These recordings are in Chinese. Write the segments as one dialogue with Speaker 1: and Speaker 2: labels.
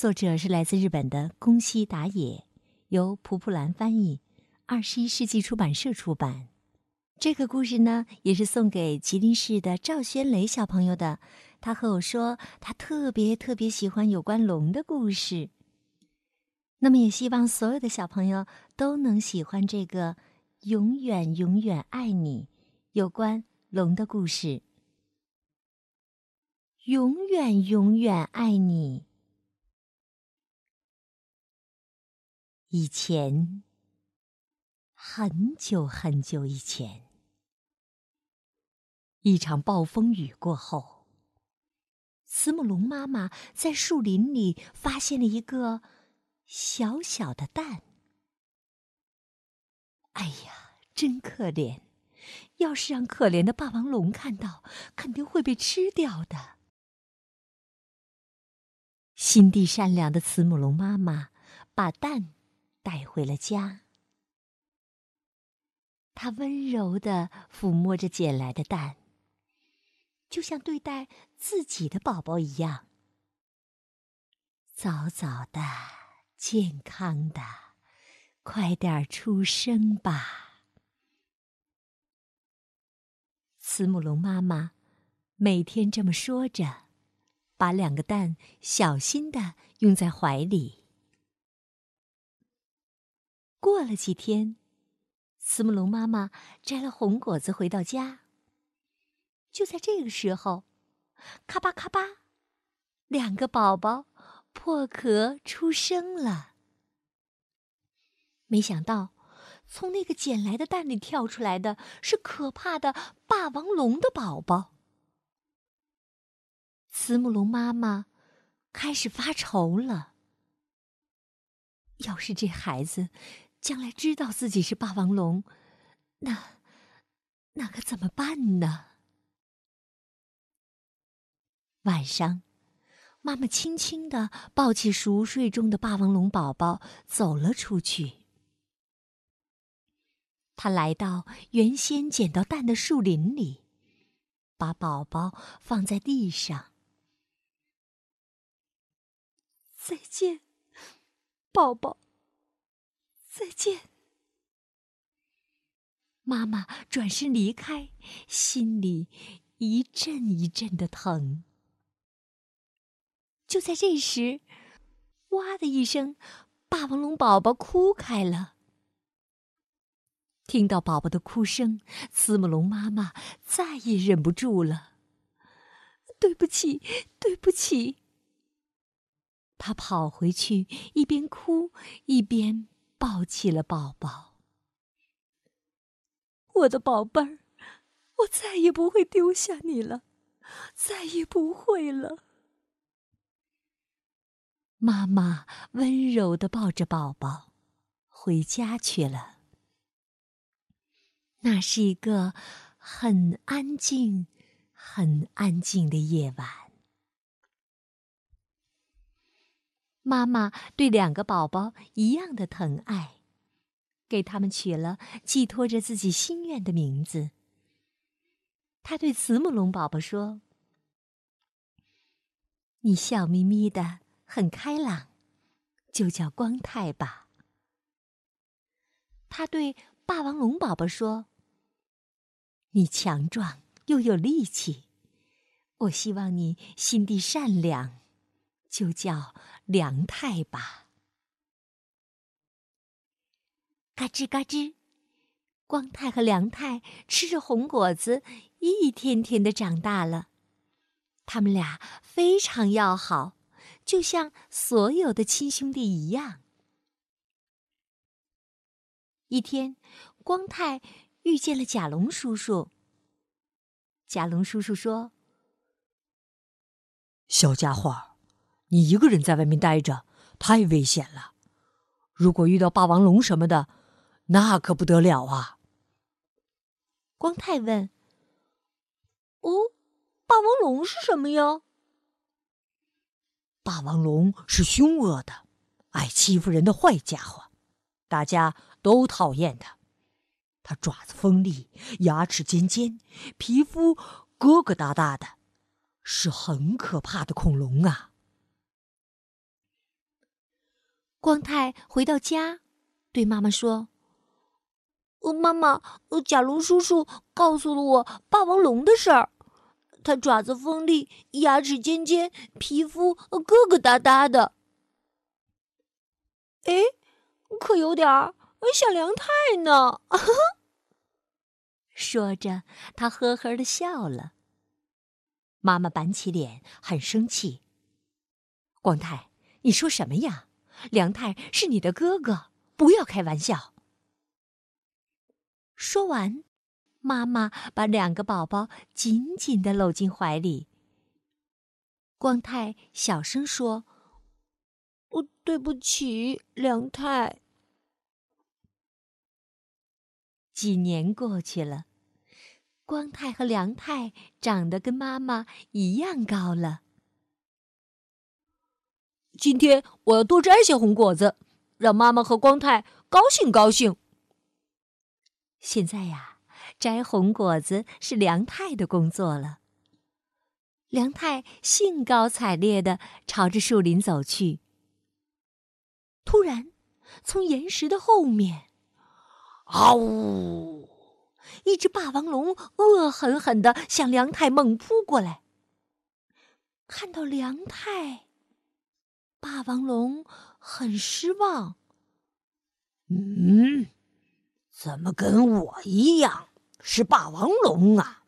Speaker 1: 作者是来自日本的宫西达也，由蒲蒲兰翻译，二十一世纪出版社出版。这个故事呢，也是送给吉林市的赵轩雷小朋友的。他和我说，他特别特别喜欢有关龙的故事。那么，也希望所有的小朋友都能喜欢这个《永远永远爱你》有关龙的故事。永远永远爱你。以前，很久很久以前，一场暴风雨过后，慈母龙妈妈在树林里发现了一个小小的蛋。哎呀，真可怜！要是让可怜的霸王龙看到，肯定会被吃掉的。心地善良的慈母龙妈妈把蛋。带回了家，他温柔的抚摸着捡来的蛋，就像对待自己的宝宝一样。早早的，健康的，快点出生吧！慈母龙妈妈每天这么说着，把两个蛋小心的拥在怀里。过了几天，慈母龙妈妈摘了红果子回到家。就在这个时候，咔吧咔吧，两个宝宝破壳出生了。没想到，从那个捡来的蛋里跳出来的是可怕的霸王龙的宝宝。慈母龙妈妈开始发愁了。要是这孩子……将来知道自己是霸王龙，那那可怎么办呢？晚上，妈妈轻轻的抱起熟睡中的霸王龙宝宝走了出去。她来到原先捡到蛋的树林里，把宝宝放在地上。再见，宝宝。再见，妈妈转身离开，心里一阵一阵的疼。就在这时，哇的一声，霸王龙宝宝哭开了。听到宝宝的哭声，慈母龙妈妈再也忍不住了。对不起，对不起。她跑回去，一边哭一边。抱起了宝宝，我的宝贝儿，我再也不会丢下你了，再也不会了。妈妈温柔的抱着宝宝，回家去了。那是一个很安静、很安静的夜晚。妈妈对两个宝宝一样的疼爱，给他们取了寄托着自己心愿的名字。他对慈母龙宝宝说：“你笑眯眯的，很开朗，就叫光太吧。”他对霸王龙宝宝说：“你强壮又有力气，我希望你心地善良。”就叫梁太吧。嘎吱嘎吱，光太和梁太吃着红果子，一天天的长大了。他们俩非常要好，就像所有的亲兄弟一样。一天，光太遇见了甲龙叔叔。甲龙叔叔说：“
Speaker 2: 小家伙。”你一个人在外面待着太危险了，如果遇到霸王龙什么的，那可不得了啊！
Speaker 1: 光太问：“
Speaker 3: 哦，霸王龙是什么呀？”
Speaker 2: 霸王龙是凶恶的、爱欺负人的坏家伙，大家都讨厌它。它爪子锋利，牙齿尖尖，皮肤疙疙瘩瘩的，是很可怕的恐龙啊！
Speaker 1: 光太回到家，对妈妈说：“
Speaker 3: 哦，妈妈，甲龙叔叔告诉了我霸王龙的事儿。它爪子锋利，牙齿尖尖，皮肤疙疙瘩瘩的。哎，可有点儿像梁太呢。”
Speaker 1: 说着，他呵呵的笑了。妈妈板起脸，很生气。光太，你说什么呀？梁太是你的哥哥，不要开玩笑。说完，妈妈把两个宝宝紧紧的搂进怀里。光太小声说：“
Speaker 3: 哦，对不起，梁太。”
Speaker 1: 几年过去了。光太和梁太长得跟妈妈一样高了。
Speaker 2: 今天我要多摘些红果子，让妈妈和光太高兴高兴。
Speaker 1: 现在呀，摘红果子是梁太的工作了。梁太兴高采烈的朝着树林走去。突然，从岩石的后面，
Speaker 2: 嗷呜！
Speaker 1: 一只霸王龙恶狠狠地向梁太猛扑过来。看到梁太，霸王龙很失望。
Speaker 2: 嗯，怎么跟我一样是霸王龙啊？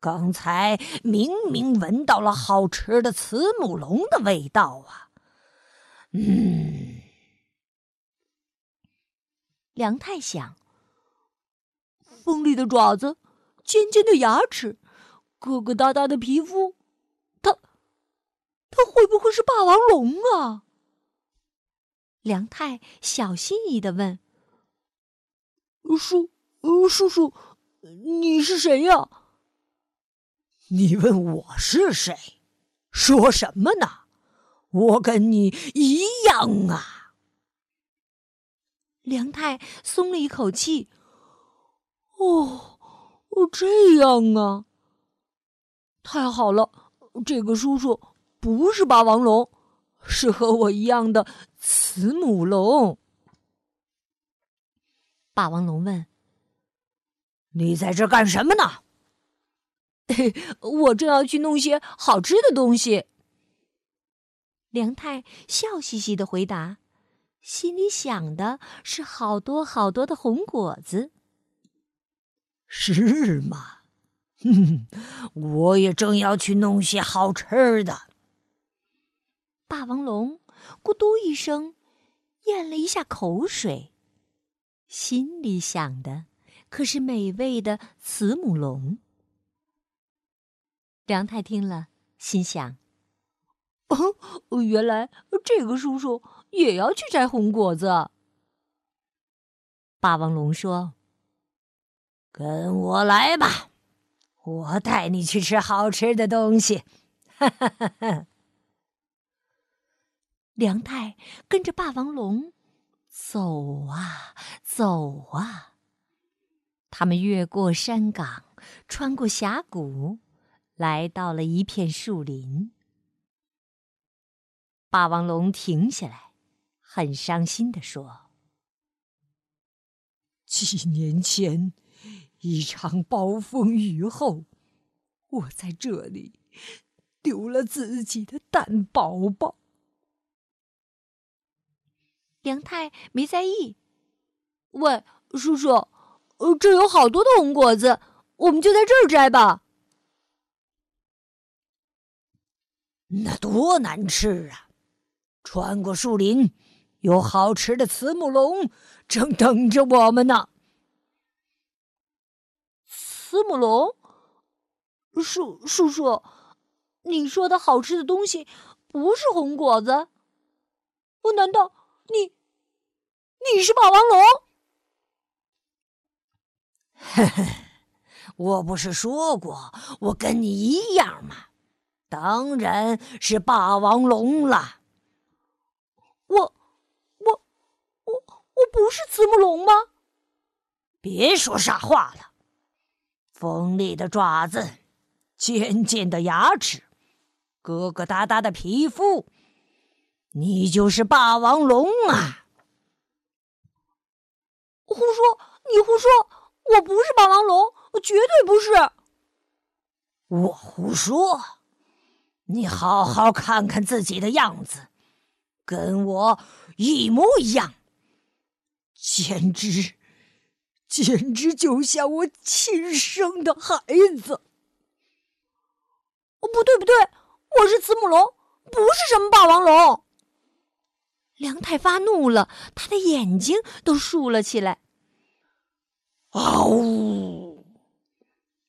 Speaker 2: 刚才明明闻到了好吃的慈母龙的味道啊！嗯，
Speaker 1: 梁太想。
Speaker 3: 锋利的爪子，尖尖的牙齿，疙疙瘩瘩的皮肤，它，它会不会是霸王龙啊？
Speaker 1: 梁太小心翼翼的问：“
Speaker 3: 叔，叔叔，你是谁呀？”
Speaker 2: 你问我是谁？说什么呢？我跟你一样啊！
Speaker 1: 梁太松了一口气。
Speaker 3: 哦，哦，这样啊！太好了，这个叔叔不是霸王龙，是和我一样的慈母龙。
Speaker 1: 霸王龙问：“
Speaker 2: 你在这干什么呢？”“
Speaker 3: 我正要去弄些好吃的东西。”
Speaker 1: 梁太笑嘻嘻的回答，心里想的是好多好多的红果子。
Speaker 2: 是吗？哼，我也正要去弄些好吃的。
Speaker 1: 霸王龙咕嘟一声咽了一下口水，心里想的可是美味的慈母龙。梁太听了，心想：“
Speaker 3: 哦，原来这个叔叔也要去摘红果子。”
Speaker 1: 霸王龙说。
Speaker 2: 跟我来吧，我带你去吃好吃的东西。哈哈哈哈
Speaker 1: 梁太跟着霸王龙走啊走啊，他们越过山岗，穿过峡谷，来到了一片树林。霸王龙停下来，很伤心的说：“
Speaker 2: 几年前。”一场暴风雨后，我在这里丢了自己的蛋宝宝。
Speaker 1: 梁太没在意，
Speaker 3: 喂，叔叔，呃，这有好多的红果子，我们就在这儿摘吧。
Speaker 2: 那多难吃啊！穿过树林，有好吃的慈母龙正等着我们呢。
Speaker 3: 慈母龙，叔叔叔，你说的好吃的东西，不是红果子。我难道你你是霸王龙？
Speaker 2: 嘿嘿，我不是说过我跟你一样吗？当然是霸王龙了。
Speaker 3: 我我我我不是慈母龙吗？
Speaker 2: 别说傻话了！锋利的爪子，尖尖的牙齿，疙疙瘩瘩的皮肤，你就是霸王龙啊！
Speaker 3: 胡说！你胡说！我不是霸王龙，我绝对不是。
Speaker 2: 我胡说！你好好看看自己的样子，跟我一模一样，简直……简直就像我亲生的孩子！
Speaker 3: 哦，不对不对，我是慈母龙，不是什么霸王龙。
Speaker 1: 梁太发怒了，他的眼睛都竖了起来。
Speaker 2: 嗷呜！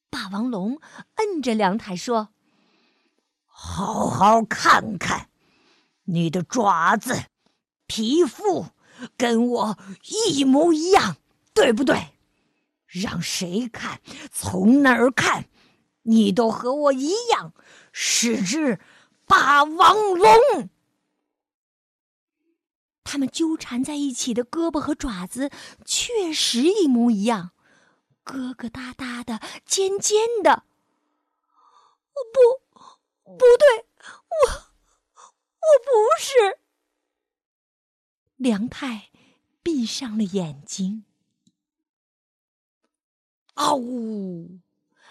Speaker 1: 霸王龙摁着梁太说：“
Speaker 2: 好好看看，你的爪子、皮肤跟我一模一样，对不对？”让谁看，从哪儿看，你都和我一样是只霸王龙。
Speaker 1: 他们纠缠在一起的胳膊和爪子确实一模一样，疙疙瘩瘩的，尖尖的。
Speaker 3: 不，不对，我，我不是。
Speaker 1: 梁太闭上了眼睛。
Speaker 2: 嗷呜！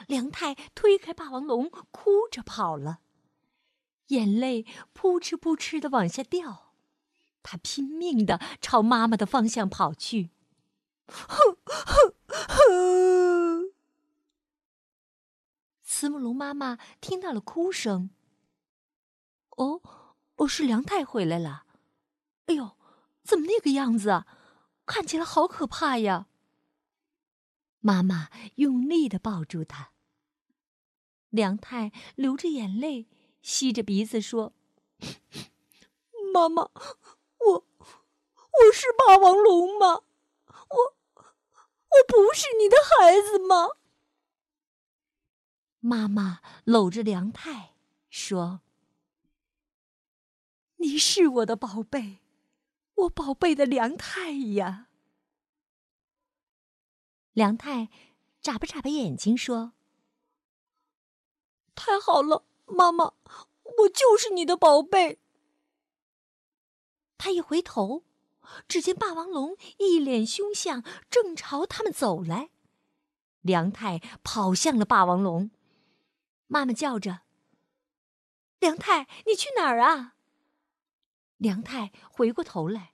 Speaker 1: 梁太推开霸王龙，哭着跑了，眼泪扑哧扑哧的往下掉。他拼命的朝妈妈的方向跑去。慈母龙妈妈听到了哭声。哦，哦，是梁太回来了。哎呦，怎么那个样子啊？看起来好可怕呀！妈妈用力的抱住他。梁太流着眼泪，吸着鼻子说：“
Speaker 3: 妈妈，我是霸王龙吗？我我不是你的孩子吗？”
Speaker 1: 妈妈搂着梁太说：“你是我的宝贝，我宝贝的梁太呀。”梁太眨巴眨巴眼睛说：“
Speaker 3: 太好了，妈妈，我就是你的宝贝。”
Speaker 1: 他一回头，只见霸王龙一脸凶相，正朝他们走来。梁太跑向了霸王龙，妈妈叫着：“梁太，你去哪儿啊？”梁太回过头来：“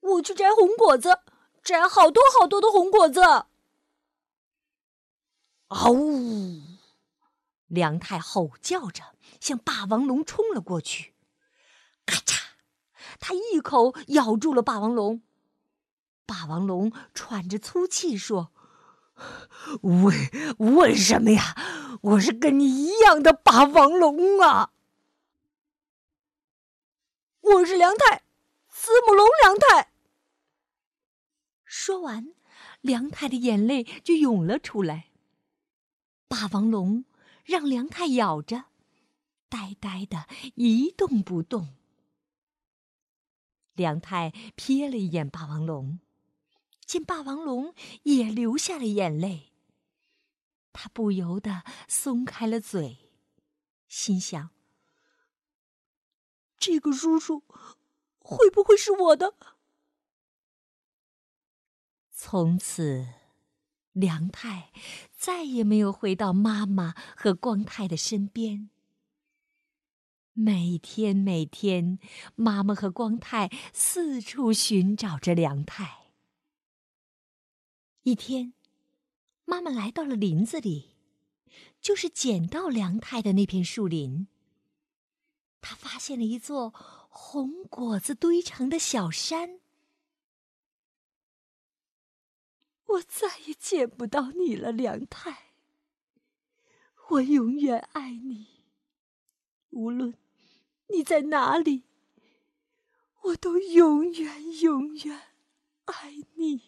Speaker 3: 我去摘红果子。”摘好多好多的红果子！
Speaker 2: 嗷呜！
Speaker 1: 梁太吼叫着向霸王龙冲了过去，咔嚓！他一口咬住了霸王龙。霸王龙喘着粗气说：“
Speaker 2: 为为什么呀？我是跟你一样的霸王龙啊！
Speaker 3: 我是梁太，慈母龙梁太。”
Speaker 1: 说完，梁太的眼泪就涌了出来。霸王龙让梁太咬着，呆呆的一动不动。梁太瞥了一眼霸王龙，见霸王龙也流下了眼泪，他不由得松开了嘴，心想：
Speaker 3: 这个叔叔会不会是我的？
Speaker 1: 从此，梁太再也没有回到妈妈和光太的身边。每天每天，妈妈和光太四处寻找着梁太。一天，妈妈来到了林子里，就是捡到梁太的那片树林。她发现了一座红果子堆成的小山。我再也见不到你了，梁太。我永远爱你，无论
Speaker 3: 你在哪里，我都永远永远爱你。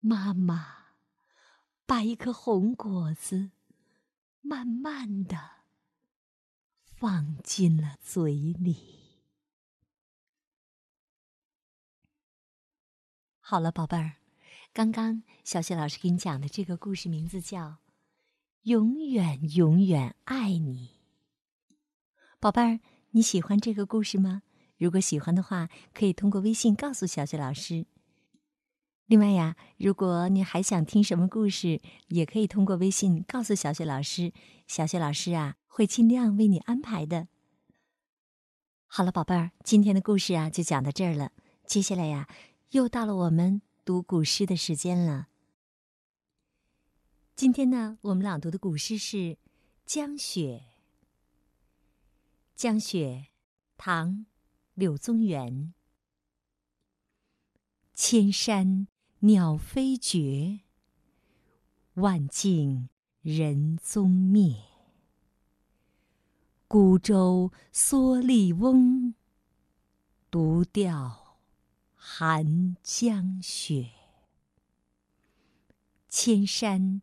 Speaker 1: 妈妈把一颗红果子慢慢的放进了嘴里。好了，宝贝儿，刚刚小雪老师给你讲的这个故事名字叫《永远永远爱你》。宝贝儿，你喜欢这个故事吗？如果喜欢的话，可以通过微信告诉小雪老师。另外呀，如果你还想听什么故事，也可以通过微信告诉小雪老师，小雪老师啊会尽量为你安排的。好了，宝贝儿，今天的故事啊就讲到这儿了。接下来呀，又到了我们读古诗的时间了。今天呢，我们朗读的古诗是《江雪》。江雪，唐·柳宗元。千山。鸟飞绝，万径人踪灭。孤舟蓑笠翁，独钓寒江雪。千山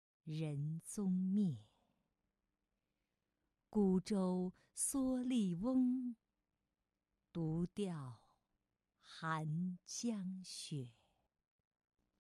Speaker 1: 人踪灭。孤舟蓑笠翁，独钓寒江雪。